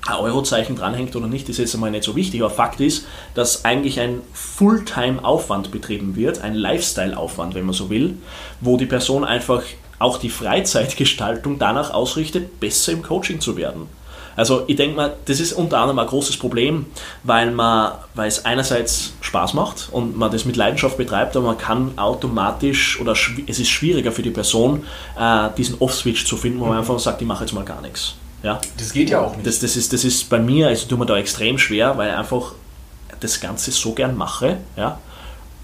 ein Eurozeichen dranhängt oder nicht, ist jetzt einmal nicht so wichtig. Aber Fakt ist, dass eigentlich ein Fulltime-Aufwand betrieben wird, ein Lifestyle-Aufwand, wenn man so will, wo die Person einfach auch die Freizeitgestaltung danach ausrichtet, besser im Coaching zu werden. Also ich denke mal, das ist unter anderem ein großes Problem, weil, man, weil es einerseits Spaß macht und man das mit Leidenschaft betreibt, aber man kann automatisch oder es ist schwieriger für die Person, äh, diesen Off-Switch zu finden, wo man einfach sagt, ich mache jetzt mal gar nichts. Ja? Das geht ja auch nicht. Das, das, ist, das ist bei mir, also tut mir da extrem schwer, weil ich einfach das Ganze so gern mache, ja,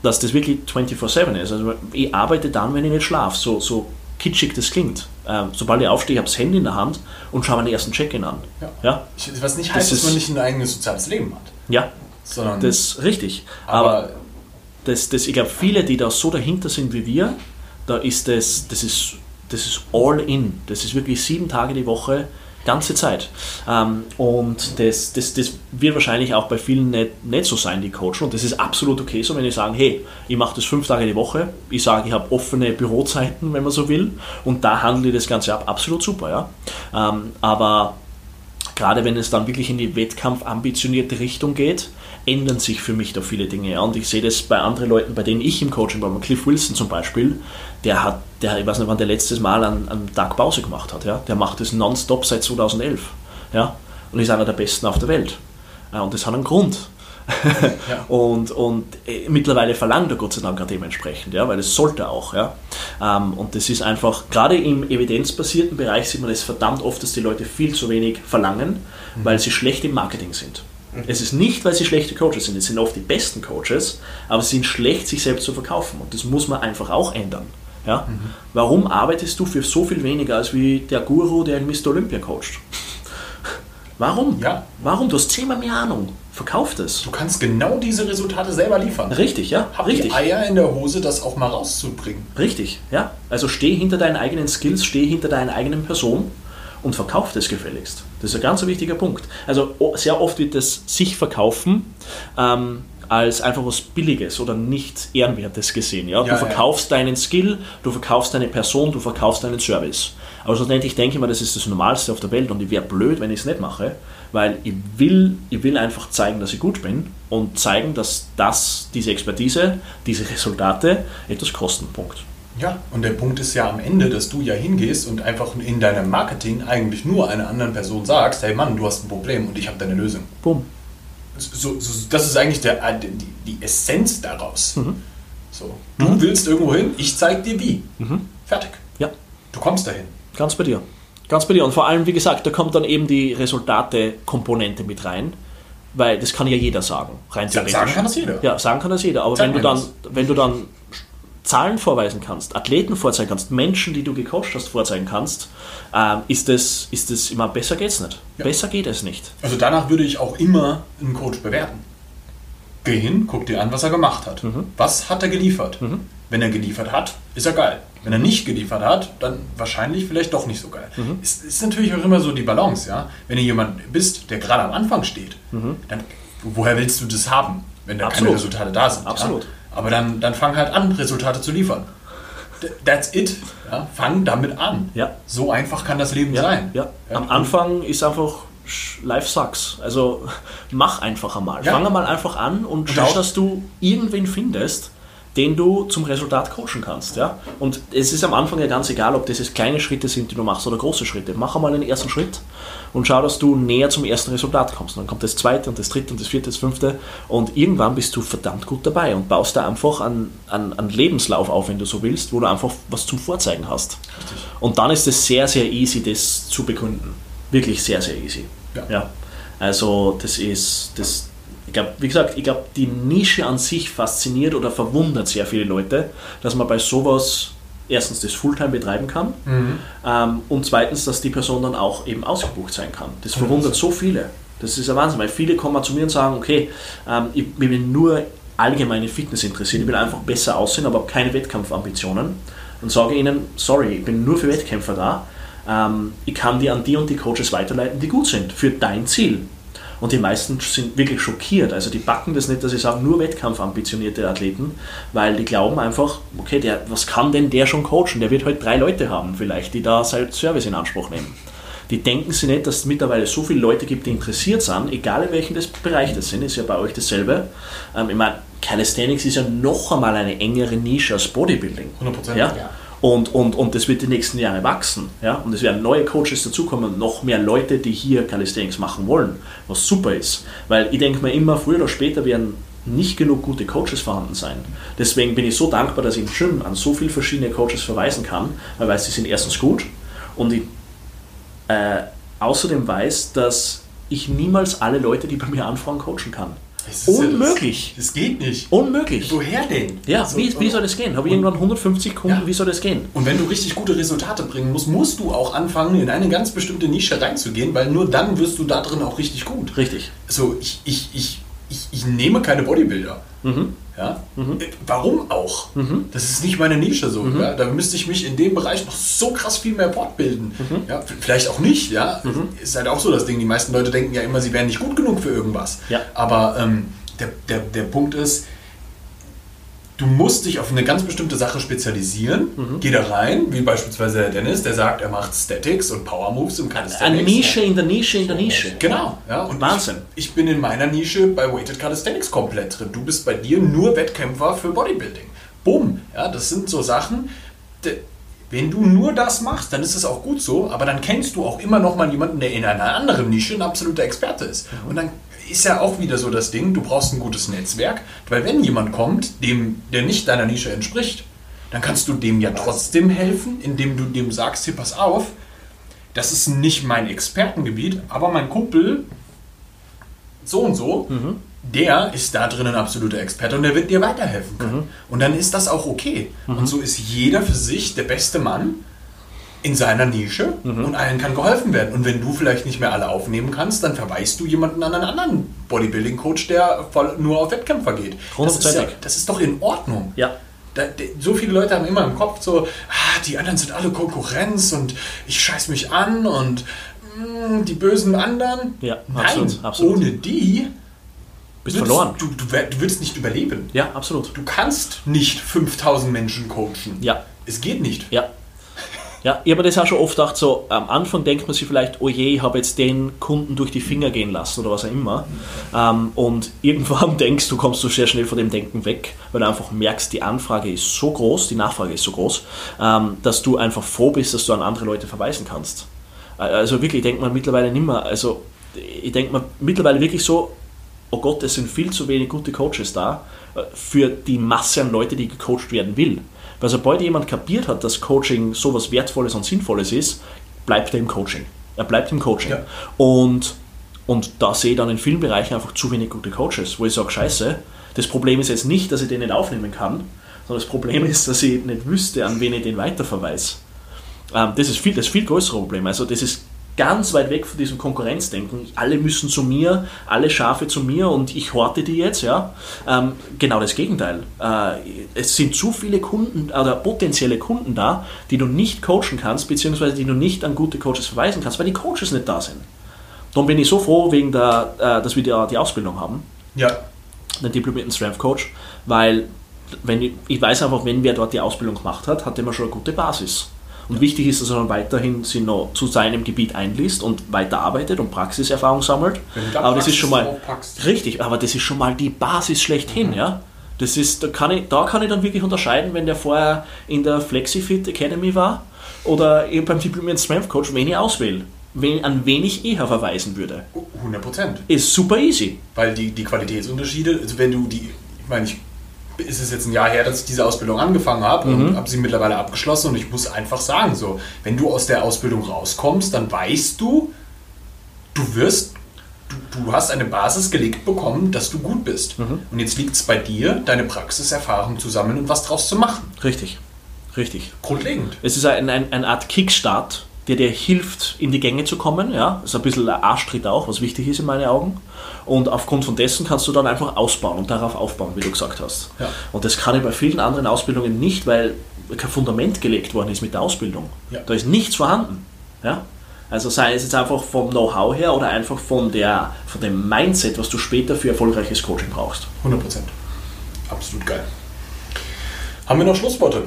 dass das wirklich 24-7 ist. Also ich arbeite dann, wenn ich nicht schlafe, so, so kitschig das klingt. Ähm, sobald ich aufstehe, habe ich das Handy in der Hand und schaue meinen ersten Check-in an. Ja. Ja, was nicht Das heißt, dass ist- man nicht ein eigenes soziales Leben hat. ja Sondern, das ist richtig. Aber, aber das, das, ich glaube, viele, die da so dahinter sind wie wir, da ist das, das ist, das ist all in. Das ist wirklich sieben Tage die Woche, ganze Zeit. Ähm, und das, das, das wird wahrscheinlich auch bei vielen nicht, nicht so sein, die coachen. Und das ist absolut okay so, wenn die sagen, hey, ich mache das fünf Tage die Woche, ich sage, ich habe offene Bürozeiten, wenn man so will, und da handle ich das Ganze ab. Absolut super, ja. Ähm, aber gerade wenn es dann wirklich in die wettkampfambitionierte Richtung geht, ändern sich für mich da viele Dinge. Und ich sehe das bei anderen Leuten, bei denen ich im Coaching war, Cliff Wilson zum Beispiel, der hat, der, ich weiß nicht, wann der letztes Mal einen, einen Tag Pause gemacht hat. Ja. Der macht das nonstop seit 2011. Ja. Und ist einer der Besten auf der Welt. Äh, Und das hat einen Grund. Ja. und und äh, mittlerweile verlangt er Gott sei Dank auch dementsprechend, ja, weil es sollte auch. Ja. Ähm, und das ist einfach, gerade im evidenzbasierten Bereich sieht man das verdammt oft, dass die Leute viel zu wenig verlangen, weil sie schlecht im Marketing sind. Es ist nicht, weil sie schlechte Coaches sind, es sind oft die besten Coaches, aber sie sind schlecht, sich selbst zu verkaufen. Und das muss man einfach auch ändern. Ja? Warum arbeitest du für so viel weniger als wie der Guru, der in Mr. Olympia coacht? Warum? Ja. Warum? Du hast zehnmal mehr Ahnung. Verkauf das. Du kannst genau diese Resultate selber liefern. Richtig, ja. Hab richtig. die Eier in der Hose, das auch mal rauszubringen. Richtig, ja. Also steh hinter deinen eigenen Skills, steh hinter deiner eigenen Person und verkauf das gefälligst. Das ist ein ganz wichtiger Punkt. Also sehr oft wird das sich verkaufen ähm, als einfach was Billiges oder nicht Ehrenwertes gesehen. Ja? Ja, du ja. verkaufst deinen Skill, du verkaufst deine Person, du verkaufst deinen Service. Aber schlussendlich denke ich mir, das ist das Normalste auf der Welt und ich wäre blöd, wenn ich es nicht mache, weil ich will, ich will einfach zeigen, dass ich gut bin und zeigen, dass das, diese Expertise, diese Resultate etwas kosten. Punkt. Ja, und der Punkt ist ja am Ende, dass du ja hingehst und einfach in deinem Marketing eigentlich nur einer anderen Person sagst, hey Mann, du hast ein Problem und ich habe deine Lösung. Bumm. So, so, das ist eigentlich der, äh, die, die Essenz daraus. Mhm. So, du willst irgendwo hin, ich zeig dir wie. Mhm. Fertig. Ja, Du kommst dahin. ganz bei dir. Ganz bei dir. Und vor allem, wie gesagt, da kommt dann eben die Resultate-Komponente mit rein, weil das kann ja jeder sagen, rein theoretisch. sagen kann das jeder. Ja, sagen kann das jeder. Aber wenn du, dann, das. wenn du dann Zahlen vorweisen kannst, Athleten vorzeigen kannst, Menschen, die du gecoacht hast, vorzeigen kannst, ähm, ist das, ist das immer besser geht's nicht. Ja. Besser geht es nicht. Also danach würde ich auch immer einen Coach bewerten. Geh hin, guck dir an, was er gemacht hat. Mhm. Was hat er geliefert? Wenn er geliefert hat, ist er geil. Wenn er nicht geliefert hat, dann wahrscheinlich vielleicht doch nicht so geil. Mhm. Es ist natürlich auch immer so die Balance, ja. Wenn du jemand bist, der gerade am Anfang steht, dann woher willst du das haben, wenn da Mhm. Absolut. keine Resultate da sind? Absolut. Ja? Aber dann, dann fang halt an, Resultate zu liefern. Th- That's it. Ja? Fang damit an. Ja. So einfach kann das Leben Ja, sein. ja. Am Anfang ist einfach Life sucks. Also mach einfach einmal. Fang einmal einfach an und schau, das- dass du irgendwen findest, den du zum Resultat coachen kannst. Ja? Und es ist am Anfang ja ganz egal, ob das jetzt kleine Schritte sind, die du machst oder große Schritte. Mach einmal den ersten Schritt und schau, dass du näher zum ersten Resultat kommst. Und dann kommt das zweite und das dritte und das vierte, das fünfte und irgendwann bist du verdammt gut dabei und baust da einfach einen, einen, einen Lebenslauf auf, wenn du so willst, wo du einfach was zum Vorzeigen hast. Und dann ist es sehr, sehr easy, das zu begründen. Wirklich sehr, sehr easy. Ja. Also das ist, das, glaube, wie gesagt, ich glaube, die Nische an sich fasziniert oder verwundert sehr viele Leute, dass man bei sowas erstens das Fulltime betreiben kann ähm, und zweitens, dass die Person dann auch eben ausgebucht sein kann. Das verwundert so viele. Das ist ein Wahnsinn, weil viele kommen zu mir und sagen, okay, ähm, ich, ich bin nur allgemeine Fitness interessiert, ich will einfach besser aussehen, aber habe keine Wettkampfambitionen. Und sage ihnen, sorry, ich bin nur für Wettkämpfer da. Ähm, ich kann dir an die und die Coaches weiterleiten, die gut sind für dein Ziel. Und die meisten sind wirklich schockiert. Also die backen das nicht, dass sie sagen, nur wettkampfambitionierte Athleten, weil die glauben einfach, okay, der, was kann denn der schon coachen? Der wird halt drei Leute haben vielleicht, die da sein Service in Anspruch nehmen. Die denken sich nicht, dass es mittlerweile so viele Leute gibt, die interessiert sind, egal in welchem das Bereich das sind, ist ja bei euch dasselbe. Ähm, ich meine, Calisthenics ist ja noch einmal eine engere Nische als Bodybuilding. 100%. Ja? Ja. Und, und, und das wird die nächsten Jahre wachsen. Ja? Und es werden neue Coaches dazukommen, noch mehr Leute, die hier Calisthenics machen wollen, was super ist. Weil ich denke mir immer, früher oder später werden nicht genug gute Coaches vorhanden sein. Deswegen bin ich so dankbar, dass ich im Gym an so viele verschiedene Coaches verweisen kann, weil ich weiß, die sind erstens gut und ich äh, außerdem weiß, dass ich niemals alle Leute, die bei mir anfragen, coachen kann. Ist ja Unmöglich. Das, das geht nicht. Unmöglich. Woher denn? Ja, So, wie, wie soll das gehen? Habe ich irgendwann 150 Kunden, Ja. wie soll das gehen? Und wenn du richtig gute Resultate bringen musst, musst du auch anfangen, in eine ganz bestimmte Nische reinzugehen, weil nur dann wirst du da drin auch richtig gut. Richtig. So, ich, ich, ich, ich, ich nehme keine Bodybuilder. Ja? Äh, Warum auch? Das ist nicht meine Nische so. Ja? Da müsste ich mich in dem Bereich noch so krass viel mehr fortbilden. Ja? v- Vielleicht auch nicht. Ja? Ist halt auch so das Ding. Die meisten Leute denken ja immer, sie wären nicht gut genug für irgendwas. Ja. Aber ähm, der, der, der Punkt ist, du musst dich auf eine ganz bestimmte Sache spezialisieren. Geh da rein, wie beispielsweise der Dennis, der sagt, er macht Statics und Power Moves Eine Calisthenics. Nische in der Nische in der Nische. Genau, ja. Und Wahnsinn. Ich, ich bin in meiner Nische bei Weighted Calisthenics komplett drin. Du bist bei dir nur Wettkämpfer für Bodybuilding. Bumm. Ja, das sind so Sachen. Wenn du nur das machst, dann ist es auch gut so, aber dann kennst du auch immer noch mal jemanden, der in einer anderen Nische ein absoluter Experte ist. Und dann ist ja auch wieder so das Ding, du brauchst ein gutes Netzwerk, weil wenn jemand kommt, dem, der nicht deiner Nische entspricht, dann kannst du dem ja trotzdem helfen, indem du dem sagst, hier pass auf, das ist nicht mein Expertengebiet, aber mein Kumpel so und so, Mhm. der ist da drin ein absoluter Experte und der wird dir weiterhelfen können. Mhm. Und dann ist das auch okay. Und so ist jeder für sich der beste Mann in seiner Nische Mhm. und allen kann geholfen werden. Und wenn du vielleicht nicht mehr alle aufnehmen kannst, dann verweist du jemanden an einen anderen Bodybuilding-Coach, der voll nur auf Wettkämpfer geht. Das ist, ja, das ist doch in Ordnung. Ja. Da, de- so viele Leute haben immer im Kopf so, ah, die anderen sind alle Konkurrenz und ich scheiß mich an und mm, die bösen anderen. Ja, Nein, absolut, absolut. ohne die Bist würdest- verloren. Du, du, du würdest nicht überleben. Ja, absolut. Du kannst nicht 5000 Menschen coachen. Ja. Es geht nicht. Ja. Ja, ich habe mir das auch schon oft gedacht, so am Anfang denkt man sich vielleicht, oh je, ich habe jetzt den Kunden durch die Finger gehen lassen oder was auch immer. Ähm, und irgendwann denkst du, kommst du sehr schnell von dem Denken weg, weil du einfach merkst, die Anfrage ist so groß, die Nachfrage ist so groß, ähm, dass du einfach froh bist, dass du an andere Leute verweisen kannst. Äh, Also wirklich, ich denke mal mittlerweile nicht mehr, also ich denke mal mittlerweile wirklich so, oh Gott, es sind viel zu wenig gute Coaches da äh, für die Masse an Leute, die gecoacht werden will. Weil sobald jemand kapiert hat, dass Coaching sowas Wertvolles und Sinnvolles ist, bleibt er im Coaching. Er bleibt im Coaching. Ja. Und, und da sehe ich dann in vielen Bereichen einfach zu wenig gute Coaches, wo ich sage, scheiße, das Problem ist jetzt nicht, dass ich den nicht aufnehmen kann, sondern das Problem ist, dass ich nicht wüsste, an wen ich den weiterverweise. Ähm, das ist viel, das viel größere Problem. Also das ist ganz weit weg von diesem Konkurrenzdenken. Alle müssen zu mir, alle Schafe zu mir und ich horte die jetzt. Ja? Ähm, genau das Gegenteil. Äh, es sind zu viele Kunden oder potenzielle Kunden da, die du nicht coachen kannst, beziehungsweise die du nicht an gute Coaches verweisen kannst, weil die Coaches nicht da sind. Darum bin ich so froh, wegen der, äh, dass wir die, die Ausbildung haben Ja. einen diplomierten Strength Coach, weil wenn ich, ich weiß einfach, wenn wer dort die Ausbildung gemacht hat, hat er immer schon eine gute Basis. Und wichtig ist, dass er dann weiterhin sich noch zu seinem Gebiet einliest und weiterarbeitet und Praxiserfahrung sammelt. Da Aber das ist schon mal richtig, aber das ist schon mal die Basis schlechthin, ja. Das ist, da kann ich, da kann ich dann wirklich unterscheiden, wenn der vorher in der FlexiFit Academy war oder eben beim diplomierten Strength Coach, wen ich auswähle, wen, an wen ich eher verweisen würde. 100 Prozent. Ist super easy. Weil die, die Qualitätsunterschiede, also wenn du die, ich meine, ich, ist es jetzt ein Jahr her, dass ich diese Ausbildung angefangen habe Mhm. und habe sie mittlerweile abgeschlossen und ich muss einfach sagen, so, wenn du aus der Ausbildung rauskommst, dann weißt du, du wirst, du, du hast eine Basis gelegt bekommen, dass du gut bist. Mhm. Und jetzt liegt es bei dir, deine Praxiserfahrung zu sammeln und was draus zu machen. Richtig. Richtig. Grundlegend. Es ist ein, ein, eine Art Kickstart, der dir hilft, in die Gänge zu kommen. Ja? Das ist ein bisschen ein Arschtritt auch, was wichtig ist in meinen Augen. Und aufgrund von dessen kannst du dann einfach ausbauen und darauf aufbauen, wie du gesagt hast. Ja. Und das kann ich bei vielen anderen Ausbildungen nicht, weil kein Fundament gelegt worden ist mit der Ausbildung. Ja. Da ist nichts vorhanden. Ja? Also sei es jetzt einfach vom Know-how her oder einfach von, der, von dem Mindset, was du später für erfolgreiches Coaching brauchst. 100 Prozent. Absolut geil. Haben wir noch Schlussworte?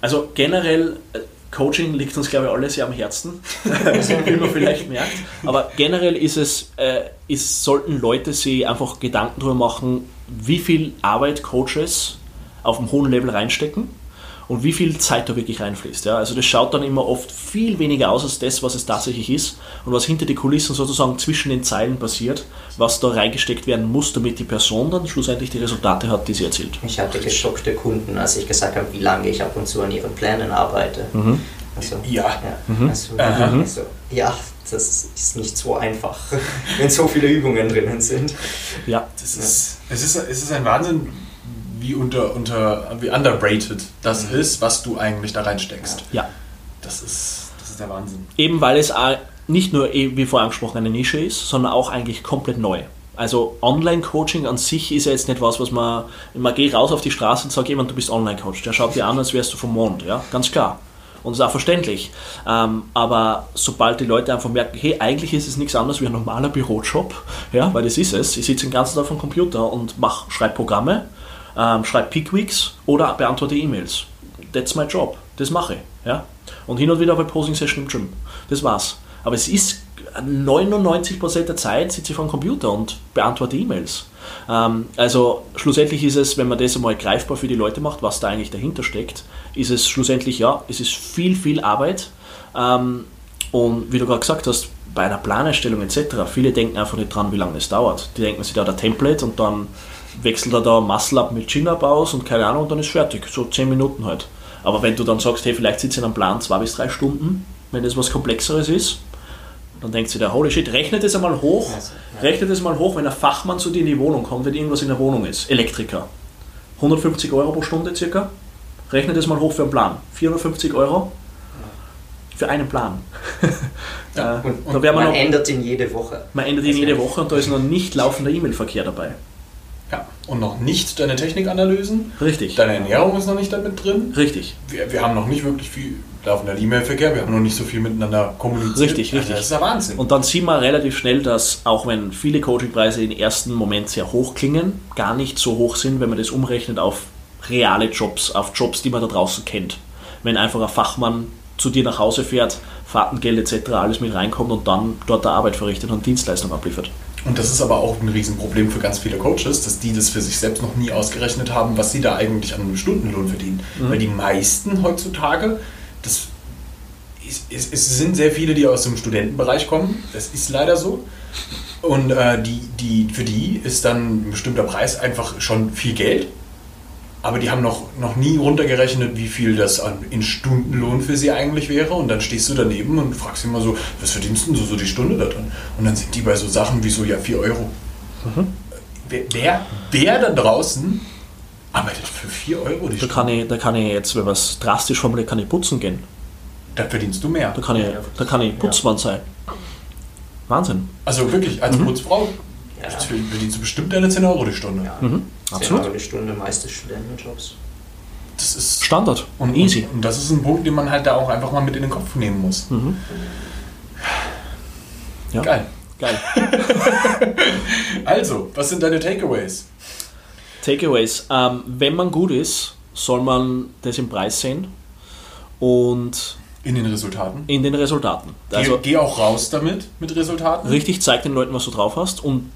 Also generell, äh, Coaching liegt uns, glaube ich, alle sehr am Herzen, wie man vielleicht merkt. Aber generell ist es, äh, ist, sollten Leute sich einfach Gedanken darüber machen, wie viel Arbeit Coaches auf einem hohen Level reinstecken und wie viel Zeit da wirklich reinfließt. Ja? Also das schaut dann immer oft viel weniger aus als das, was es tatsächlich ist und was hinter die Kulissen sozusagen zwischen den Zeilen passiert, was da reingesteckt werden muss, damit die Person dann schlussendlich die Resultate hat, die sie erzielt. Ich hatte geschockte Kunden, als ich gesagt habe, wie lange ich ab und zu an ihren Plänen arbeite. Also, Ja. ja, also, Aha. also, ja, das ist nicht so einfach, wenn so viele Übungen drinnen sind. Ja, Das ist, es, ist, es ist ein Wahnsinn, wie, unter, unter, wie underrated das ist, was du eigentlich da reinsteckst. ja. Das ist, das ist der Wahnsinn. Eben weil es nicht nur, eh, wie vorher angesprochen, eine Nische ist, sondern auch eigentlich komplett neu. Also Online-Coaching an sich ist ja jetzt nicht was, was man, man geht raus auf die Straße und sagt jemand, du bist Online-Coach. Der schaut dir an, als wärst du vom Mond, ja, ganz klar. Und das ist auch verständlich. Ähm, aber sobald die Leute einfach merken, hey, eigentlich ist es nichts anderes wie ein normaler Bürojob, ja, weil das ist es. Ich sitze den ganzen Tag vom Computer und mach, schreibe Programme, ähm, schreibe Pickweeks oder beantworte E-Mails. That's my job. Das mache ich. Ja? Und hin und wieder ich Posing Session im Gym. Das war's. Aber es ist 99% der Zeit sitze ich vor dem Computer und beantworte E-Mails. Ähm, also schlussendlich ist es, wenn man das einmal greifbar für die Leute macht, was da eigentlich dahinter steckt, ist es schlussendlich, ja, es ist viel, viel Arbeit. Ähm, und wie du gerade gesagt hast, bei einer Planerstellung etc., viele denken einfach nicht dran, wie lange das dauert. Die denken sich da der Template und dann wechselt er da Muscle-Up mit Chin-Up aus und keine Ahnung, und dann ist fertig. So 10 Minuten halt. Aber wenn du dann sagst, hey, vielleicht sitzt ihr am Plan zwei bis drei Stunden, wenn das was Komplexeres ist, dann denkt sich der, holy shit, rechnet es einmal hoch, rechnet es mal hoch, wenn ein Fachmann zu dir in die Wohnung kommt, wenn irgendwas in der Wohnung ist, Elektriker, 150 Euro pro Stunde circa, rechnet es mal hoch für einen Plan, 450 Euro für einen Plan. Ja, Äh, Und, und man man noch, ändert ihn jede Woche. man ändert ihn jede Woche und da ist noch nicht laufender E-Mail-Verkehr dabei. Und noch nicht deine Technikanalysen. Richtig, Deine Ernährung ist noch nicht damit drin. richtig. Wir, wir haben noch nicht wirklich viel laufender E-Mail-Verkehr. Wir haben noch nicht so viel miteinander kommuniziert. Richtig, richtig. Das ist ja Wahnsinn. Und dann sieht man relativ schnell, dass auch wenn viele Coachingpreise im ersten Moment sehr hoch klingen, gar nicht so hoch sind, wenn man das umrechnet auf reale Jobs, auf Jobs, die man da draußen kennt. Wenn einfach ein Fachmann zu dir nach Hause fährt, Fahrtengeld etc. alles mit reinkommt und dann dort der Arbeit verrichtet und Dienstleistung abliefert. Und das ist aber auch ein Riesenproblem für ganz viele Coaches, dass die das für sich selbst noch nie ausgerechnet haben, was sie da eigentlich an einem Stundenlohn verdienen. Weil die meisten heutzutage, das ist, ist, es sind sehr viele, die aus dem Studentenbereich kommen. Das ist leider so. Und äh, die, die, für die ist dann ein bestimmter Preis einfach schon viel Geld. Aber die haben noch, noch nie runtergerechnet, wie viel das an, in Stundenlohn für sie eigentlich wäre. Und dann stehst du daneben und fragst immer so, was verdienst denn du so die Stunde da drin? Und dann sind die bei so Sachen wie so, ja, 4 Euro. Wer, wer, wer da draußen arbeitet für 4 Euro die Da Stunde? kann ich, da kann ich jetzt, wenn man es drastisch formuliert, kann ich putzen gehen. Da verdienst du mehr. Da kann ich, da kann ich Putzmann sein. Wahnsinn. Also wirklich, als Putzfrau Ja. verdienst du bestimmt deine 10 Euro die Stunde. Ja. Mhm. 10 Absolut. Euro die Stunde, meiste Studentenjobs. Das ist Standard. und, Easy. Und, und das ist ein Punkt, den man halt da auch einfach mal mit in den Kopf nehmen muss. Mhm. Ja. Geil. Geil. Also, was sind deine Takeaways? Takeaways. Ähm, wenn man gut ist, soll man das im Preis sehen und In den Resultaten. in den Resultaten. Geh, Also geh auch raus damit, mit Resultaten. richtig zeig den Leuten, was du drauf hast und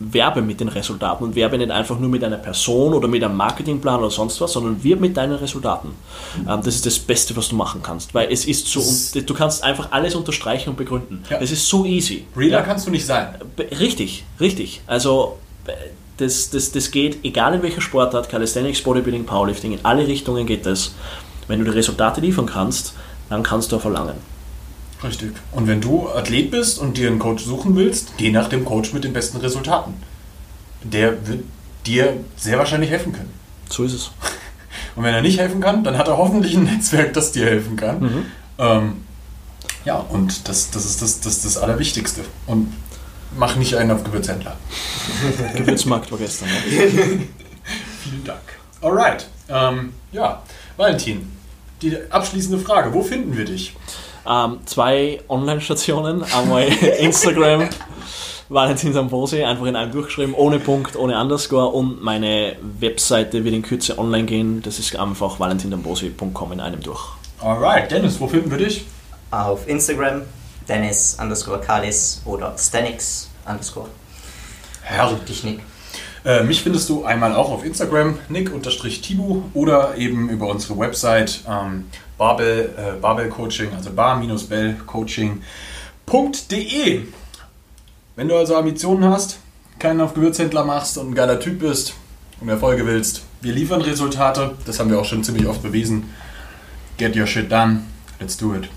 werbe mit den Resultaten und werbe nicht einfach nur mit einer Person oder mit einem Marketingplan oder sonst was, sondern wirb mit deinen Resultaten. Ähm, das ist das Beste, was du machen kannst, weil es ist so, du kannst einfach alles unterstreichen und begründen. Ja. Es ist so easy. Realer Ja. kannst du nicht sein. Richtig, richtig. Also äh, das, das, das geht, egal in welcher Sportart, Calisthenics, Bodybuilding, Powerlifting, in alle Richtungen geht das. Wenn du die Resultate liefern kannst, dann kannst du auch verlangen. Richtig. Und wenn du Athlet bist und dir einen Coach suchen willst, geh nach dem Coach mit den besten Resultaten. Der wird dir sehr wahrscheinlich helfen können. So ist es. Und wenn er nicht helfen kann, dann hat er hoffentlich ein Netzwerk, das dir helfen kann. Mhm. Ähm, ja, und das, das ist das, das, das Allerwichtigste. Und mach nicht einen auf Gewürzhändler. Gewürzmarkt war gestern. Ja. Vielen Dank. Alright. Ähm, ja, Valentin, die abschließende Frage. Wo finden wir dich? Ähm, zwei Online-Stationen, einmal Instagram, Valentin Sambose, einfach in einem durchgeschrieben, ohne Punkt, ohne Underscore und meine Webseite wird in Kürze online gehen, das ist einfach valentindambose.com in einem durch. Alright, Dennis, wo finden wir dich? Auf Instagram Dennis underscore Kalis oder Stanix underscore. Herrlich. Dich Nick. Äh, mich findest du einmal auch auf Instagram, nick-tibu oder eben über unsere Website ähm, Babel, äh, Babel Coaching, also bar-bell-coaching.de. Wenn du also Ambitionen hast, keinen auf Gewürzhändler machst und ein geiler Typ bist und Erfolge willst, wir liefern Resultate, das haben wir auch schon ziemlich oft bewiesen. Get your shit done, let's do it.